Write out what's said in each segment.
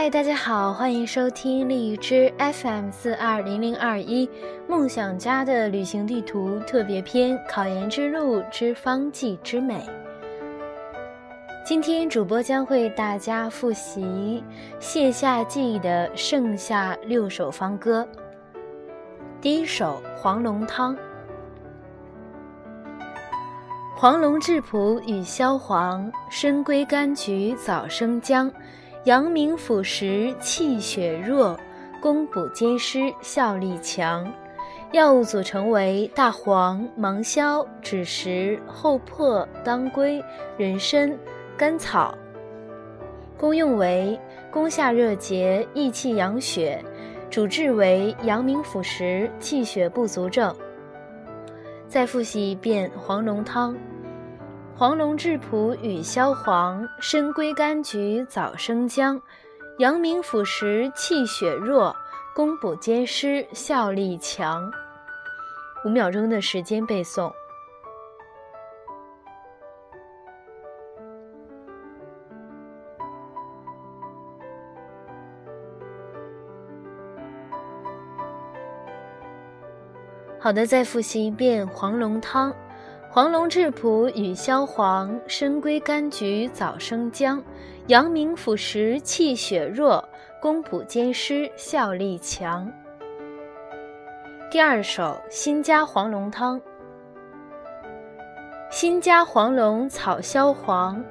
嗨，大家好，欢迎收听荔枝 FM 四二零零二一梦想家的旅行地图特别篇：考研之路之方剂之美。今天主播将为大家复习谢夏季的盛夏六首方歌。第一首《黄龙汤》。黄龙质朴与萧黄，深闺柑橘早生姜。阳明辅食气血弱，攻补兼施效力强。药物组成为大黄、芒硝、枳实、厚朴、当归、人参、甘草。功用为攻下热结、益气养血，主治为阳明辅食、气血不足症。再复习一遍黄龙汤。黄龙质朴与消黄，深闺柑橘早生姜，阳明辅食气血弱，攻补兼施效力强。五秒钟的时间背诵。好的，再复习一遍黄龙汤。黄龙质朴与消黄，深闺柑橘早生姜，阳明辅食气血弱，功补兼施效力强。第二首新加黄龙汤。新加黄龙草消黄，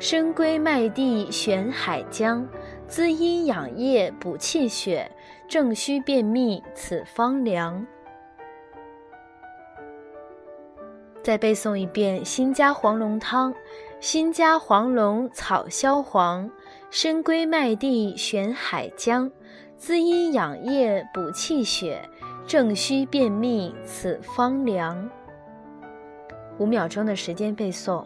深闺麦地玄海姜，滋阴养液补气血，正虚便秘此方良。再背诵一遍新加黄龙汤：新加黄龙草消黄，深闺麦地玄海姜，滋阴养液补气血，正虚便秘此方良。五秒钟的时间背诵。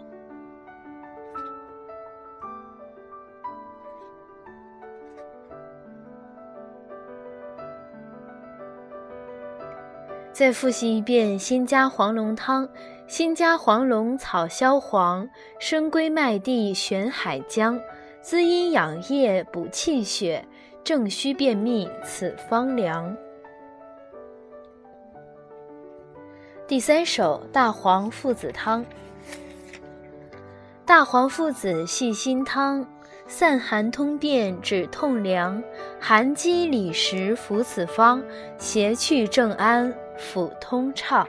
再复习一遍新加黄龙汤。新加黄龙草消黄，深闺麦地玄海姜，滋阴养液补气血，正虚便秘此方良。第三首大黄附子汤。大黄附子细辛汤，散寒通便止痛凉，寒积里实服此方，邪去正安腹通畅。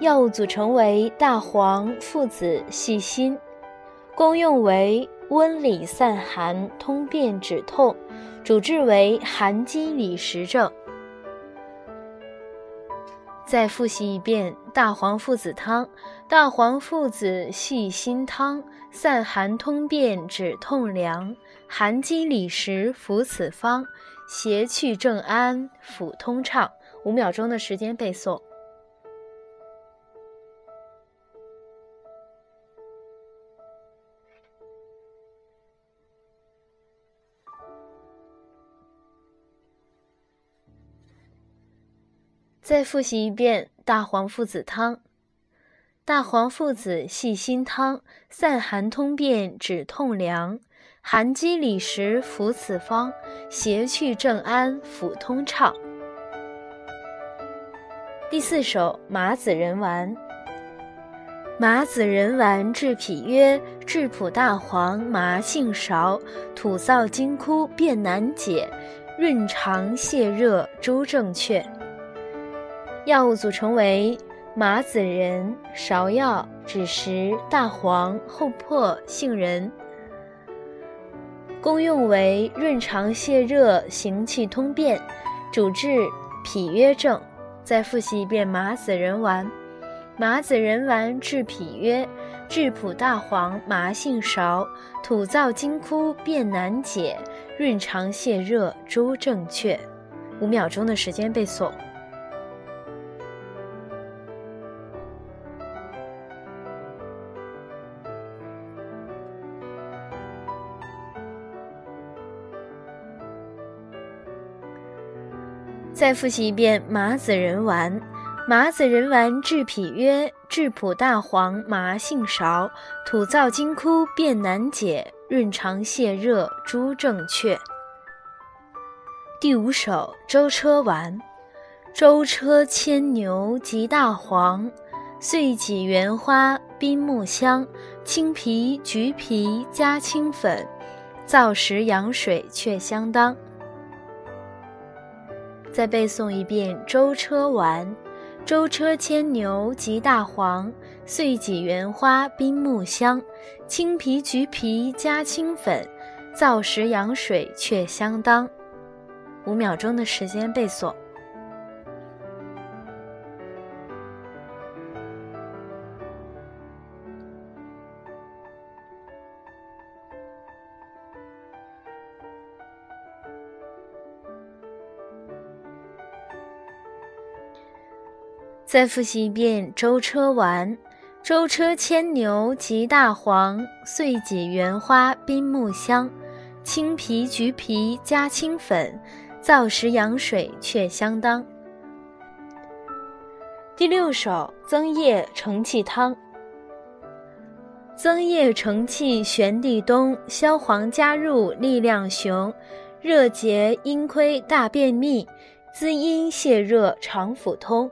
药物组成为大黄、附子、细辛，功用为温里散寒、通便止痛，主治为寒积里实症。再复习一遍大黄附子汤：大黄附子细辛汤，散寒通便止痛凉，寒积里实服此方，邪去正安腹通畅。五秒钟的时间背诵。再复习一遍大黄附子汤：大黄附子细辛汤，散寒通便止痛凉，寒积里实服此方，邪去正安腹通畅。第四首麻子仁丸。麻子仁丸治脾约，质朴大黄麻杏芍，土燥金枯便难解，润肠泻热诸症确。药物组成为麻子仁、芍药、枳实、大黄、厚朴、杏仁。功用为润肠泻热、行气通便，主治脾约症。再复习一遍麻子仁丸：麻子仁丸治脾约，质朴大黄麻杏芍，土燥金枯便难解，润肠泻热诸正确。五秒钟的时间背诵。再复习一遍麻子仁丸：麻子仁丸治脾约，质朴大黄麻杏芍，土燥金枯便难解，润肠泻热诸正确。第五首舟车丸，舟车牵牛及大黄，岁几园花宾木香，青皮橘皮加青粉，燥时养水却相当。再背诵一遍舟车丸。舟车牵牛及大黄，碎戟圆花宾木香，青皮橘皮加青粉，燥时养水却相当。五秒钟的时间背诵。再复习一遍舟车丸，舟车牵牛及大黄，岁几园花宾木香，青皮橘皮加青粉，燥时养水却相当。第六首增液承气汤。增液承气玄地冬，消黄加入力量雄，热结阴亏大便秘，滋阴泻热肠腑通。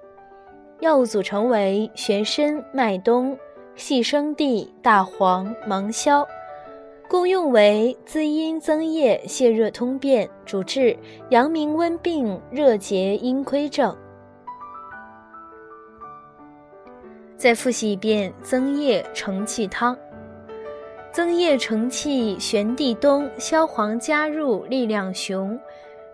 药物组成为玄参、麦冬、细生地、大黄、芒硝，功用为滋阴增液、泻热通便，主治阳明温病、热结阴亏症。再复习一遍增液承气汤。增液承气玄地冬，消黄加入力量雄，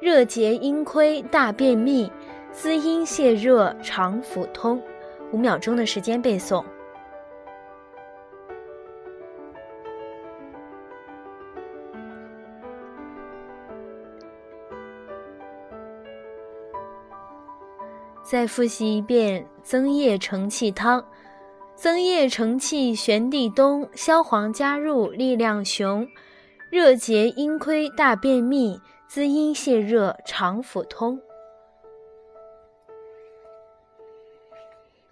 热结阴亏大便秘。滋阴泻热，肠腑通。五秒钟的时间背诵。再复习一遍增液承气汤。增液承气玄地冬，消黄加入力量雄，热结阴亏大便秘，滋阴泻热，肠腑通。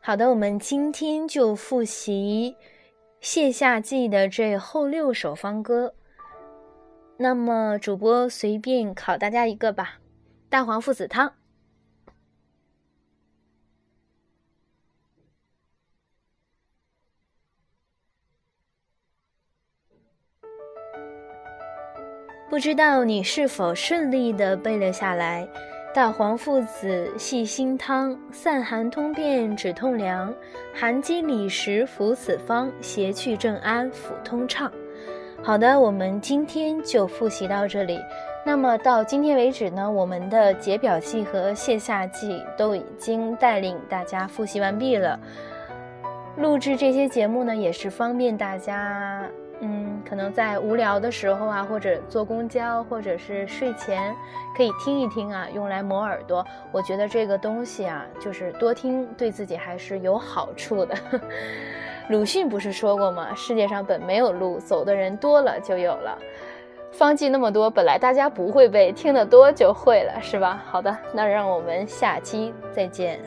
好的，我们今天就复习谢夏季的这后六首方歌。那么，主播随便考大家一个吧：大黄附子汤。不知道你是否顺利的背了下来？大黄附子细辛汤，散寒通便止痛凉，寒积里实服此方，邪去正安腹通畅。好的，我们今天就复习到这里。那么到今天为止呢，我们的解表剂和泻下剂都已经带领大家复习完毕了。录制这些节目呢，也是方便大家。嗯，可能在无聊的时候啊，或者坐公交，或者是睡前，可以听一听啊，用来磨耳朵。我觉得这个东西啊，就是多听，对自己还是有好处的。鲁迅不是说过吗？世界上本没有路，走的人多了就有了。方剂那么多，本来大家不会背，听得多就会了，是吧？好的，那让我们下期再见。